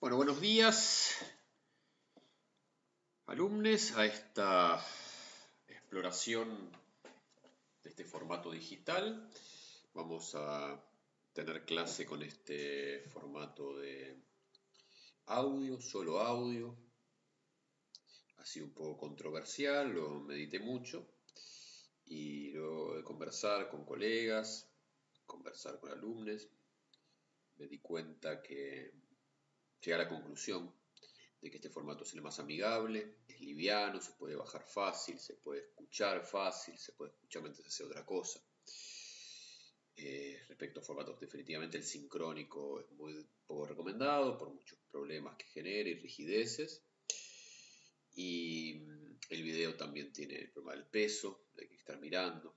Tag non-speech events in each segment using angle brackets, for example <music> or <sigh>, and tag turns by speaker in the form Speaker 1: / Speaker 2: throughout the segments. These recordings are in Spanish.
Speaker 1: Bueno, buenos días, alumnos, a esta exploración de este formato digital. Vamos a tener clase con este formato de audio, solo audio. Ha sido un poco controversial, lo medité mucho y luego de conversar con colegas, conversar con alumnos, me di cuenta que llegué a la conclusión de que este formato es el más amigable, es liviano, se puede bajar fácil, se puede escuchar fácil, se puede escuchar mientras hace otra cosa. Eh, respecto a formatos, definitivamente el sincrónico es muy poco recomendado por muchos problemas que genera y rigideces. Y mm, el video también tiene el problema del peso, de que estar mirando.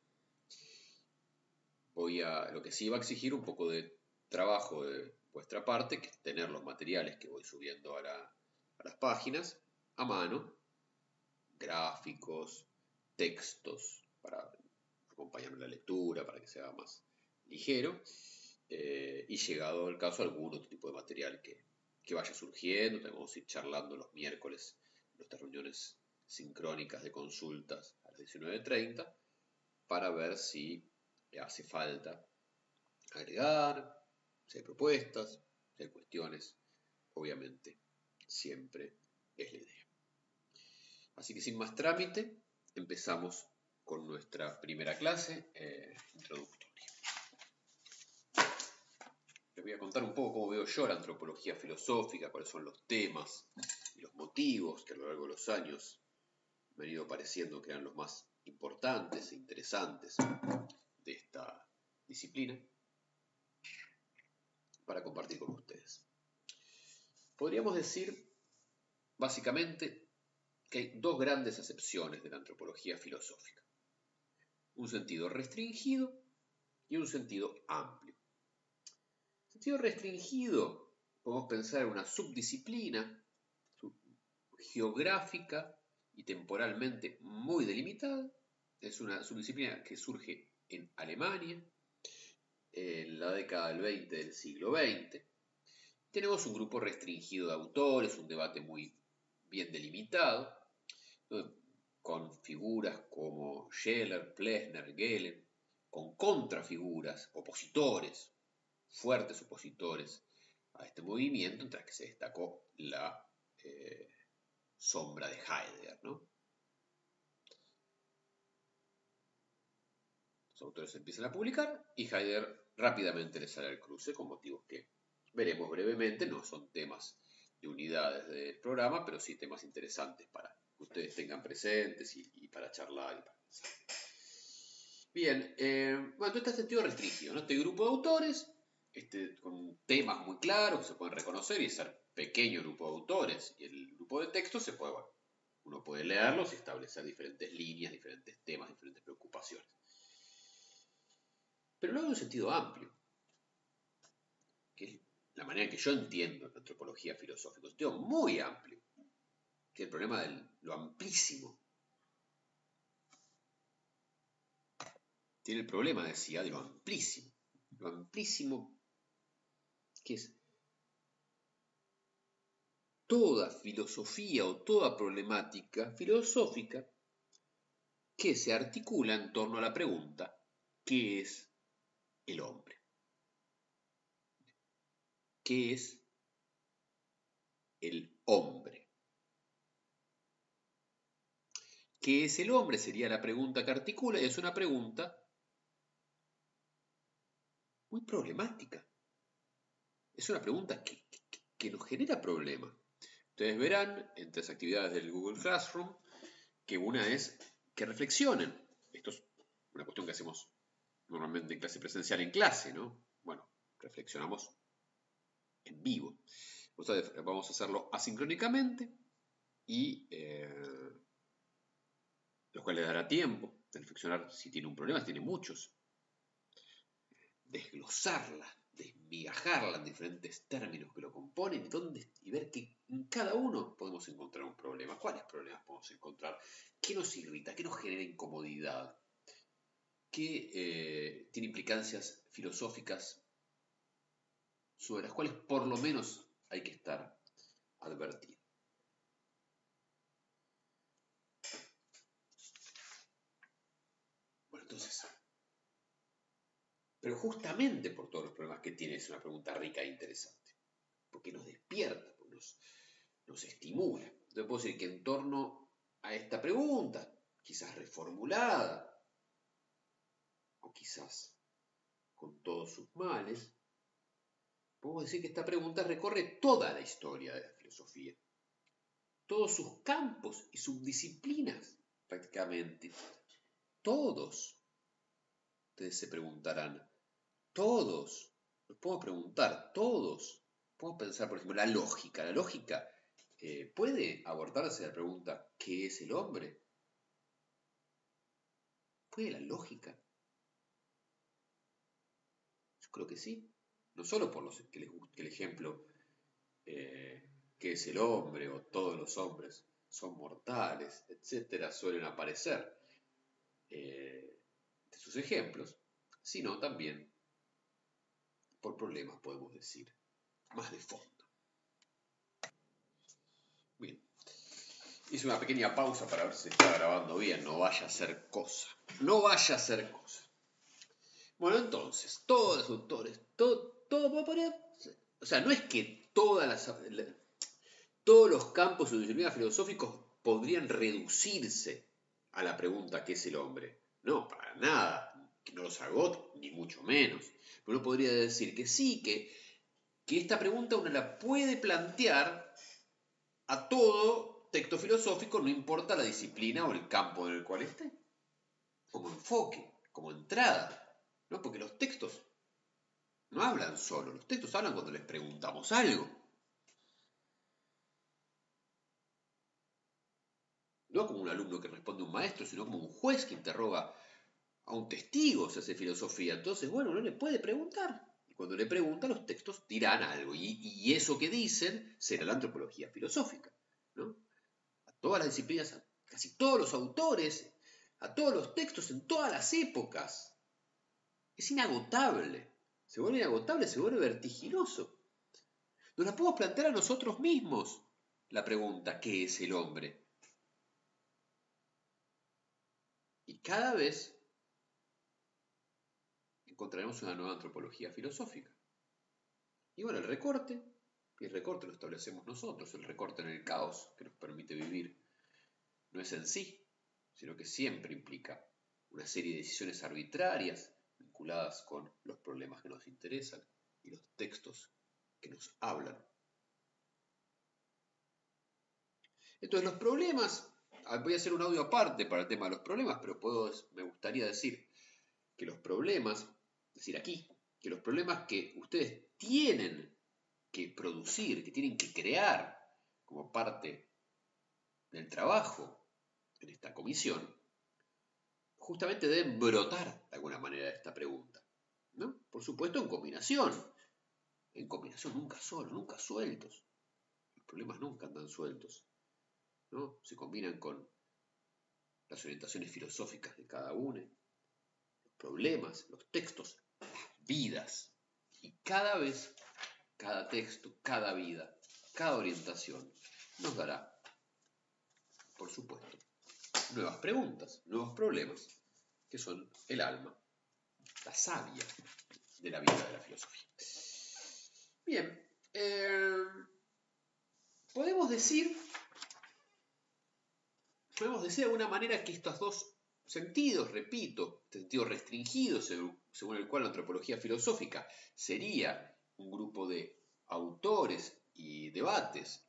Speaker 1: Voy a, lo que sí va a exigir un poco de trabajo de vuestra parte, que es tener los materiales que voy subiendo a, las páginas a mano, gráficos, textos, para acompañar la lectura, para que sea más ligero, eh, y llegado el caso algún otro tipo de material que, que vaya surgiendo, tenemos que ir charlando los miércoles en nuestras reuniones sincrónicas de consultas a las 19.30 para ver si hace falta agregar, si hay propuestas, si hay cuestiones, obviamente siempre es la idea. Así que sin más trámite, empezamos con nuestra primera clase eh, introductoria. Les voy a contar un poco cómo veo yo la antropología filosófica, cuáles son los temas y los motivos que a lo largo de los años me han ido pareciendo que eran los más importantes e interesantes de esta disciplina para compartir con ustedes. Podríamos decir, básicamente, que hay dos grandes acepciones de la antropología filosófica. Un sentido restringido y un sentido amplio. sentido restringido, podemos pensar en una subdisciplina geográfica y temporalmente muy delimitada. Es una subdisciplina que surge en Alemania en la década del 20 del siglo XX. Tenemos un grupo restringido de autores, un debate muy bien delimitado, con figuras como Scheller, Plessner, Gehlen, con contrafiguras, opositores, fuertes opositores a este movimiento, entre las que se destacó la eh, sombra de Heidegger. Los autores empiezan a publicar y Heidegger rápidamente le sale al cruce con motivos que veremos brevemente, no son temas de unidades del programa, pero sí temas interesantes para que ustedes tengan presentes y, para charlar y para pensar. Bien, eh, bueno, este sentido restringido, ¿no? Este grupo de autores, este, con temas muy claros que se pueden reconocer y ser pequeño grupo de autores y el grupo de textos se puede, bueno, uno puede leerlos y establecer diferentes líneas, diferentes temas, diferentes preocupaciones pero luego en un sentido amplio, que es la manera que yo entiendo la antropología filosófica, un sentido muy amplio, que es el problema de lo amplísimo. Tiene el problema, decía, de lo amplísimo. Lo amplísimo que es toda filosofía o toda problemática filosófica que se articula en torno a la pregunta ¿qué es el hombre. ¿Qué es el hombre? ¿Qué es el hombre? Sería la pregunta que articula y es una pregunta muy problemática. Es una pregunta que, nos genera problemas. Ustedes verán entre las actividades del Google Classroom que una es que reflexionen. Esto es una cuestión que hacemos normalmente en clase presencial en clase, ¿no? Bueno, reflexionamos en vivo. Vamos a hacerlo asincrónicamente y eh, lo cual le dará tiempo de reflexionar si tiene un problema, si tiene muchos, desglosarla, desmigajarla en diferentes términos que lo componen dónde, y ver que en cada uno podemos encontrar un problema. ¿Cuáles problemas podemos encontrar? ¿Qué nos irrita? ¿Qué nos genera incomodidad? Que eh, tiene implicancias filosóficas sobre las cuales por lo menos hay que estar advertir. Bueno, entonces, pero justamente por todos los problemas que tiene es una pregunta rica e interesante, porque nos despierta, nos, nos estimula. Entonces puedo decir que en torno a esta pregunta, quizás reformulada, quizás con todos sus males, podemos decir que esta pregunta recorre toda la historia de la filosofía, todos sus campos y subdisciplinas prácticamente, todos. Ustedes se preguntarán, todos, los puedo preguntar, todos. Puedo pensar, por ejemplo, la lógica. La lógica eh, puede abordarse la pregunta, ¿qué es el hombre? ¿Puede la lógica? Creo que sí. No solo por los que les guste el ejemplo, eh, ¿qué es el hombre? o todos los hombres son mortales, etcétera, suelen aparecer eh, de sus ejemplos, sino también por problemas, podemos decir, más de fondo. Bien. Hice una pequeña pausa para ver si está grabando bien. No vaya a ser cosa. No vaya a ser cosa. Bueno, entonces, todos los autores, todo, todo O sea, no es que todas todos los campos de filosóficos podrían reducirse a la pregunta ¿qué es el hombre? No, para nada. Que no los hago, ni mucho menos. Pero uno podría decir que sí, que, que esta pregunta uno la puede plantear a todo texto filosófico, no importa la disciplina o el campo en el cual esté, como enfoque, como entrada, ¿no? Porque los textos no hablan solo, los textos hablan cuando les preguntamos algo. No como un alumno que responde a un maestro, sino como un juez que interroga a un testigo si hace filosofía. Entonces, bueno, uno le puede preguntar. Y cuando le pregunta, los textos dirán algo. Y, eso que dicen será la antropología filosófica. ¿no? A todas las disciplinas, a casi todos los autores, a todos los textos en todas las épocas. Es inagotable. Se vuelve inagotable, se vuelve vertiginoso. Nos la podemos plantear a nosotros mismos la pregunta, ¿qué es el hombre? Y cada vez encontraremos una nueva antropología filosófica. Y bueno, el recorte, y el recorte lo establecemos nosotros, el recorte en el caos que nos permite vivir, no es en sí, sino que siempre implica una serie de decisiones arbitrarias con los problemas que nos interesan y los textos que nos hablan. Entonces los problemas, ah, voy a hacer un audio aparte para el tema de los problemas, pero me gustaría decir que los problemas decir aquí, que los problemas que ustedes tienen que producir, que tienen que crear como parte del trabajo en esta comisión, justamente deben brotar de alguna manera esta pregunta. ¿no? Por supuesto en combinación, en combinación nunca solo, nunca sueltos. Los problemas nunca andan sueltos. ¿no? Se combinan con las orientaciones filosóficas de cada uno, los problemas, los textos vidas. Y cada vez, cada texto, cada vida, cada orientación nos dará, por supuesto, nuevas preguntas, nuevos problemas, que son el alma, la savia de la vida de la filosofía. Bien, eh, podemos decir, podemos decir de alguna manera que estos dos sentidos, repito, sentido restringido según el cual la antropología filosófica sería un grupo de autores y debates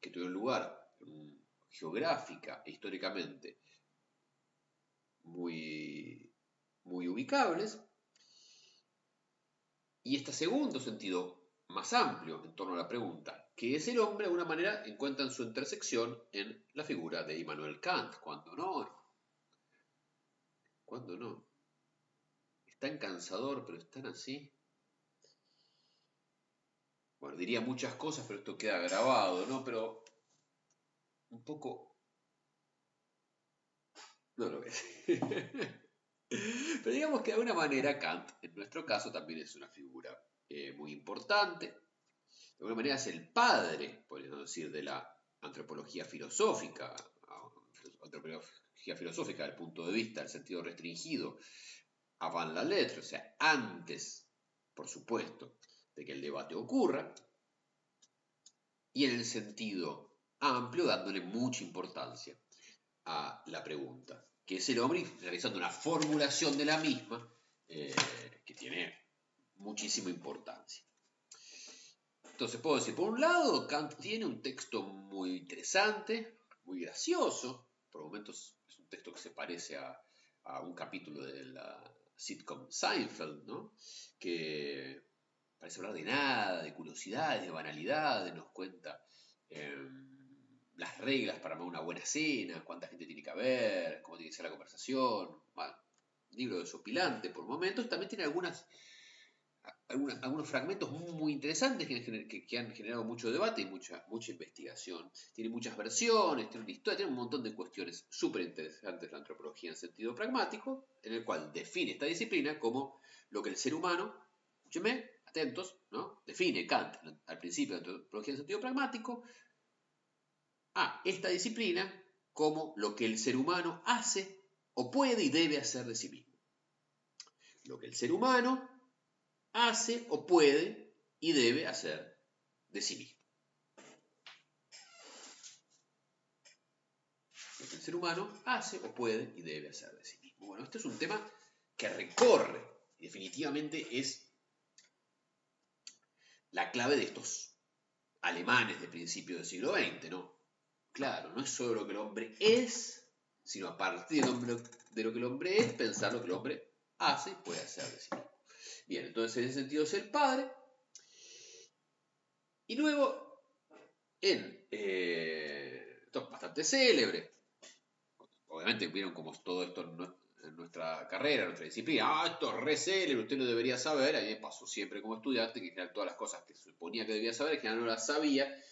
Speaker 1: que tuvieron lugar mm, geográfica e históricamente muy, muy ubicables, y este segundo sentido más amplio en torno a la pregunta, ¿qué es el hombre? De alguna manera encuentran su intersección en la figura de Immanuel Kant, cuando no, ¿Cuándo no? Es tan cansador, pero es tan así. Bueno, diría muchas cosas, pero esto queda grabado, ¿no? Pero un poco... No lo ves. <laughs> pero digamos que de alguna manera Kant, en nuestro caso, también es una figura eh, muy importante. alguna manera es el padre, podríamos decir, de la antropología filosófica, antropología filosófica desde el punto de vista del sentido restringido, avant la letra, o sea, antes, por supuesto, de que el debate ocurra, y en el sentido amplio, dándole mucha importancia a la pregunta, que es el hombre realizando una formulación de la misma eh, que tiene muchísima importancia. Entonces puedo decir, por un lado, Kant tiene un texto muy interesante, muy gracioso, por momentos es un texto que se parece a, un capítulo de la sitcom Seinfeld, ¿no? que parece hablar de nada, de curiosidades, de banalidades, nos cuenta em, las reglas para una buena cena, cuánta gente tiene que haber, cómo tiene que ser la conversación. Bueno, libro desopilante por momentos, también tiene algunas, algunos fragmentos muy, interesantes que, han generado mucho debate y mucha, mucha investigación. Tiene muchas versiones, tiene una historia, tiene un montón de cuestiones súper interesantes la antropología en sentido pragmático, en el cual define esta disciplina como lo que el ser humano, escúcheme, atentos, ¿no? define Kant al principio de la antropología en sentido pragmático, a esta disciplina como lo que el ser humano hace o puede y debe hacer de sí mismo. Lo que el ser humano hace o puede y debe hacer de sí mismo. Lo que el ser humano hace o puede y debe hacer de sí mismo. Bueno, este es un tema que recorre y definitivamente es la clave de estos alemanes de principio del siglo XX, ¿no? Claro, no es solo lo que el hombre es, sino a partir de lo que el hombre es, pensar lo que el hombre hace y puede hacer de sí mismo. Bien, entonces en ese sentido es el padre. Y luego, en, eh, esto es bastante célebre, obviamente vieron como todo esto en nuestra carrera, en nuestra disciplina, ah, esto es re célebre, usted lo debería saber, a mí me pasó siempre como estudiante, que en general todas las cosas que suponía que debía saber, en general no las sabía,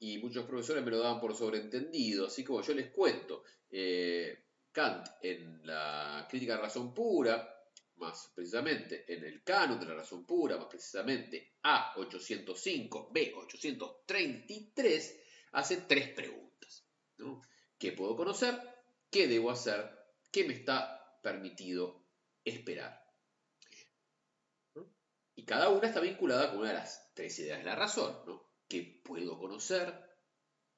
Speaker 1: y muchos profesores me lo daban por sobreentendido, así como yo les cuento, eh, Kant en la crítica de la razón pura, más precisamente en el canon de la razón pura, más precisamente A805, B833, hace tres preguntas. ¿Qué puedo conocer? ¿Qué debo hacer? ¿Qué me está permitido esperar? Y cada una está vinculada con una de las tres ideas de la razón. ¿no? ¿Qué puedo conocer?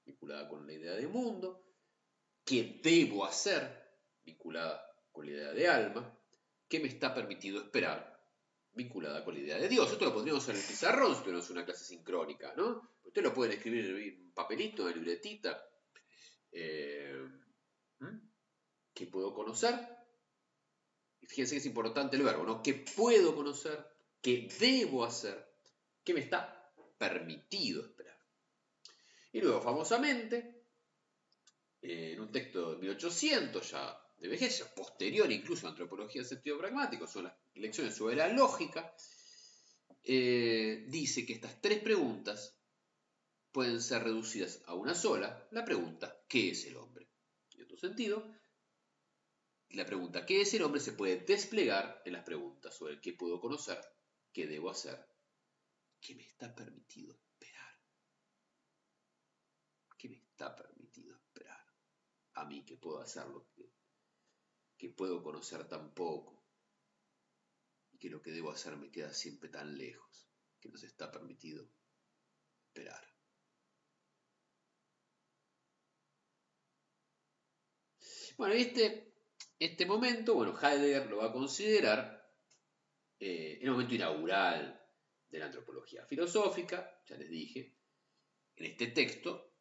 Speaker 1: Vinculada con la idea de mundo. ¿Qué debo hacer? Vinculada con la idea de alma ¿Qué me está permitido esperar? Vinculada con la idea de Dios. Esto lo pondríamos en el pizarrón si es una clase sincrónica, ¿no? Usted lo puede escribir en un papelito, en libretita. Eh, ¿Qué puedo conocer? Fíjense que es importante el verbo, ¿no? ¿Qué puedo conocer? ¿Qué debo hacer? ¿Qué me está permitido esperar? Y luego, famosamente, en un texto de 1800, ya de vejez, posterior incluso a antropología en sentido pragmático, son las lecciones sobre la lógica, eh, dice que estas tres preguntas pueden ser reducidas a una sola, la pregunta ¿qué es el hombre? En otro sentido, la pregunta ¿qué es el hombre? se puede desplegar en las preguntas sobre qué puedo conocer, qué debo hacer, qué me está permitido esperar. ¿Qué me está permitido esperar? A mí que puedo hacer lo que que puedo conocer tan poco y que lo que debo hacer me queda siempre tan lejos que nos está permitido esperar. Bueno, este, este momento, bueno, Heidegger lo va a considerar eh, el momento inaugural de la antropología filosófica, ya les dije, en este texto,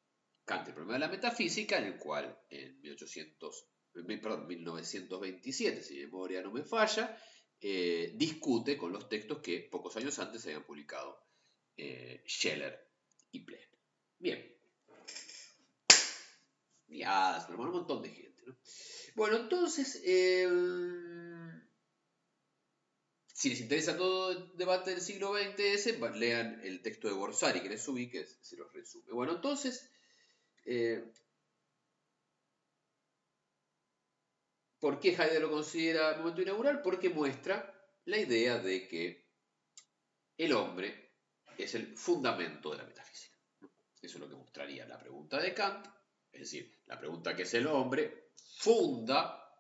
Speaker 1: Kant, el problema de la metafísica, en el cual en 1800 perdón, 1927, si mi memoria no me falla, eh, discute con los textos que pocos años antes habían publicado eh, Scheller y Plen. Bien. Ya, se un montón de gente. Bueno, entonces, em, si les interesa todo el debate del siglo XX ese, lean el texto de Borsari que les subí, que se los resume. Bueno, entonces, eh, ¿Por qué Heidegger lo considera momento inaugural? Porque muestra la idea de que el hombre es el fundamento de la metafísica. Eso es lo que mostraría la pregunta de Kant, es decir, la pregunta que es el hombre funda,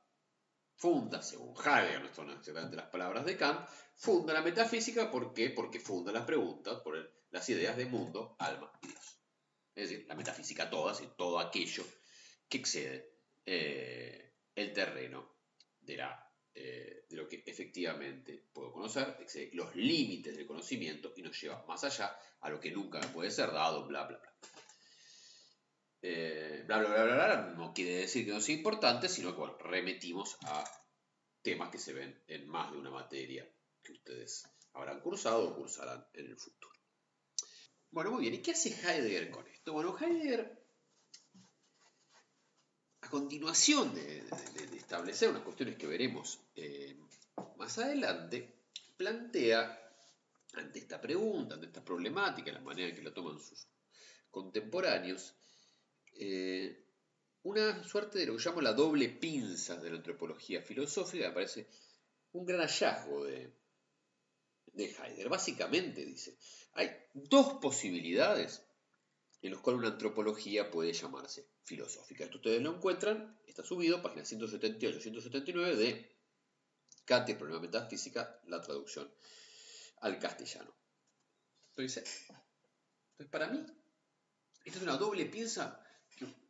Speaker 1: funda, según Heidegger, no son exactamente las palabras de Kant, funda la metafísica, ¿por qué? Porque funda las preguntas por las ideas de mundo, alma y Dios. Es decir, la metafísica toda, y todo aquello que excede eh, el terreno de la eh, de lo que efectivamente puedo conocer, los límites del conocimiento y nos lleva más allá a lo que nunca me puede ser dado, bla, bla, bla. Eh, bla, bla, bla, bla, bla, no quiere decir que no sea importante, sino que remetimos a temas que se ven en más de una materia que ustedes habrán cursado o cursarán en el futuro. Bueno, muy bien, ¿y qué hace Heidegger con esto? Bueno, Heidegger continuación de, establecer unas cuestiones que veremos eh, más adelante, plantea ante esta pregunta, ante esta problemática, la manera en que la toman sus contemporáneos, eh, una suerte de lo que llamo la doble pinza de la antropología filosófica, me parece un gran hallazgo de, de Heidegger. Básicamente dice, hay dos posibilidades en los cuales una antropología puede llamarse filosófica. Esto ustedes lo encuentran, está subido, página 178-179 de Kant problema metafísica, la traducción al castellano. Entonces, entonces, para mí, esta es una doble que,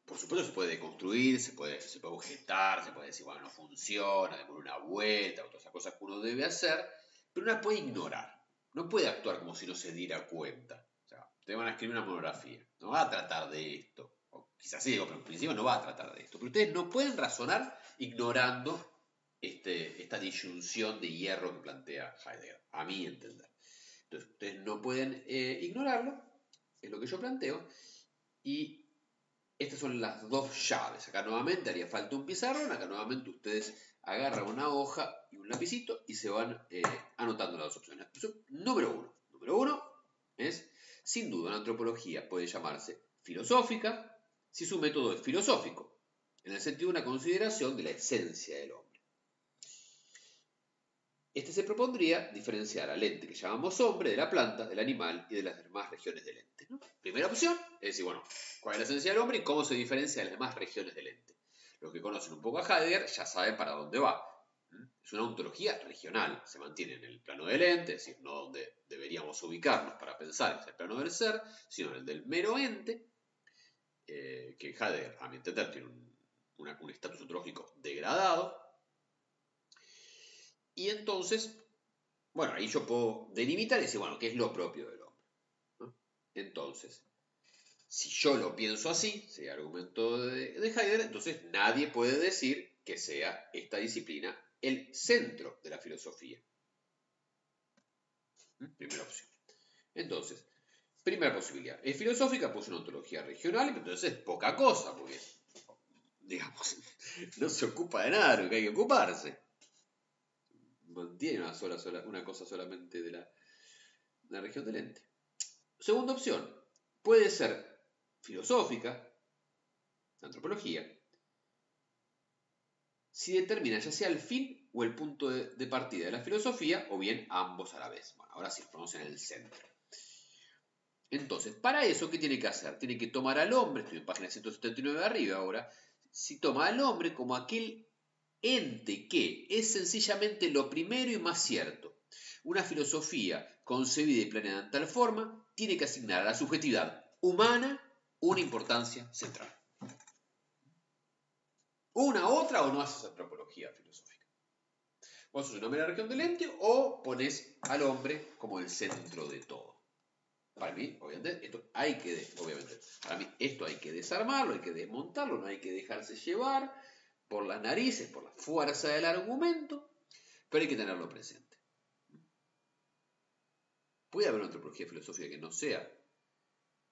Speaker 1: por supuesto, se puede construir, se puede, se objetar, se puede decir, bueno, no funciona, démosle una vuelta, otras cosas que uno debe hacer, pero una puede ignorar, no puede actuar como si no se diera cuenta. O sea, ustedes van a escribir una monografía, no va a tratar de esto, quizás sí, pero en principio no va a tratar de esto. Pero ustedes no pueden razonar ignorando este, esta disyunción de hierro que plantea Heidegger, a mi entender. Entonces, ustedes no pueden eh, ignorarlo, es lo que yo planteo, y estas son las dos llaves. Acá nuevamente haría falta un pizarrón, acá nuevamente ustedes agarran una hoja y un lapicito y se van eh, anotando las dos opciones. Número uno. Número uno es, sin duda, la antropología puede llamarse filosófica, si su método es filosófico, en el sentido de una consideración de la esencia del hombre. Este se propondría diferenciar al ente que llamamos hombre de la planta, del animal y de las demás regiones del ente. Primera opción es decir, bueno, ¿cuál es la esencia del hombre y cómo se diferencia de las demás regiones del ente? Los que conocen un poco a Heidegger ya saben para dónde va. Es una ontología regional, se mantiene en el plano del ente, es decir, no donde deberíamos ubicarnos para pensar en el plano del ser, sino en el del mero ente, eh, que Heidegger, a mi entender, tiene un estatus ontológico degradado. Y entonces, bueno, ahí yo puedo delimitar y decir, bueno, ¿qué es lo propio del hombre? Entonces, si yo lo pienso así, ese argumento de, de Heidegger, entonces nadie puede decir que sea esta disciplina el centro de la filosofía. ¿Mm? Primera opción. Entonces, Primera posibilidad. Es filosófica, pues una ontología regional, pero entonces es poca cosa, porque, digamos, <laughs> no se ocupa de nada de lo que hay que ocuparse. Mantiene una, sola, una cosa solamente de la, la región del ente. Segunda opción. Puede ser filosófica, antropología, si determina ya sea el fin o el punto de, partida de la filosofía, o bien ambos a la vez. Bueno, ahora sí, ponemos en el centro. Entonces, para eso, ¿qué tiene que hacer? Tiene que tomar al hombre, estoy en página 179 de arriba ahora, si toma al hombre como aquel ente que es sencillamente lo primero y más cierto. Una filosofía concebida y planeada en tal forma tiene que asignar a la subjetividad humana una importancia central. Una, otra o no haces antropología filosófica. Vos sos una mera región del ente o pones al hombre como el centro de todo. Para mí, obviamente, esto hay que, desarmarlo, hay que desmontarlo, no hay que dejarse llevar por las narices, por la fuerza del argumento, pero hay que tenerlo presente. Puede haber una antropología filosófica que no sea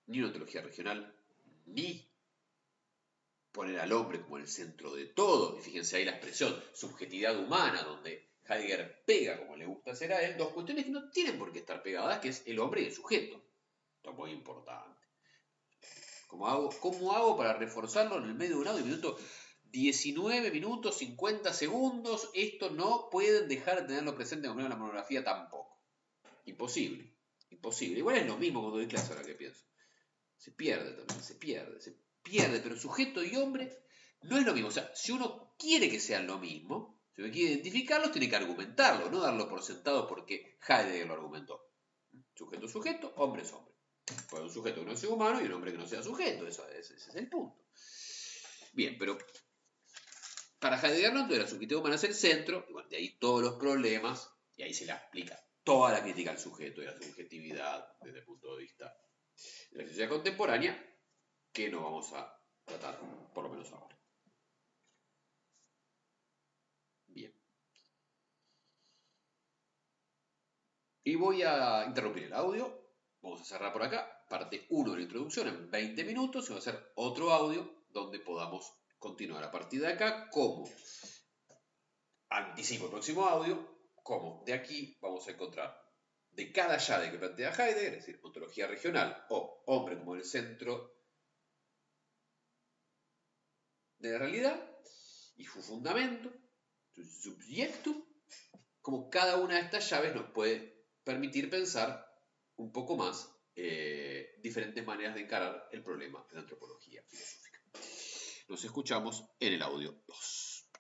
Speaker 1: ni una antropología regional, ni poner al hombre como el centro de todo. Y fíjense ahí la expresión subjetividad humana, donde Heidegger pega como le gusta hacer a él, dos cuestiones que no tienen por qué estar pegadas, que es el hombre y el sujeto. Esto es muy importante. ¿Cómo hago, ¿Cómo hago para reforzarlo en el medio de un audio? Minuto 19 minutos 50 segundos. Esto no pueden dejar de tenerlo presente en la monografía tampoco. Imposible. Imposible. Igual es lo mismo cuando doy clase ahora que pienso. Se pierde también, se pierde, se pierde, pero sujeto y hombre no es lo mismo. O sea, si uno quiere que sean lo mismo, si uno quiere identificarlos, tiene que argumentarlo, no darlo por sentado porque Heidegger lo argumentó. Sujeto sujeto, hombre es hombre. Puede un sujeto que no sea humano y un hombre que no sea sujeto, eso, ese, es el punto. Bien, pero para Heidegger no, entonces la subjetividad humana es el centro, de ahí todos los problemas, y ahí se le explica toda la crítica al sujeto y a la subjetividad desde el punto de vista de la sociedad contemporánea, que no vamos a tratar, por lo menos ahora. Bien. Y voy a interrumpir el audio. Vamos a cerrar por acá. Parte 1 de la introducción en 20 minutos y va a ser otro audio donde podamos continuar a partir de acá. Como anticipo el próximo audio, como de aquí vamos a encontrar de cada llave que plantea Heidegger, es decir, ontología regional o hombre como el centro de la realidad y su fundamento, su subjecto, como cada una de estas llaves nos puede permitir pensar un poco más eh, diferentes maneras de encarar el problema de la antropología filosófica. Nos escuchamos en el audio 2.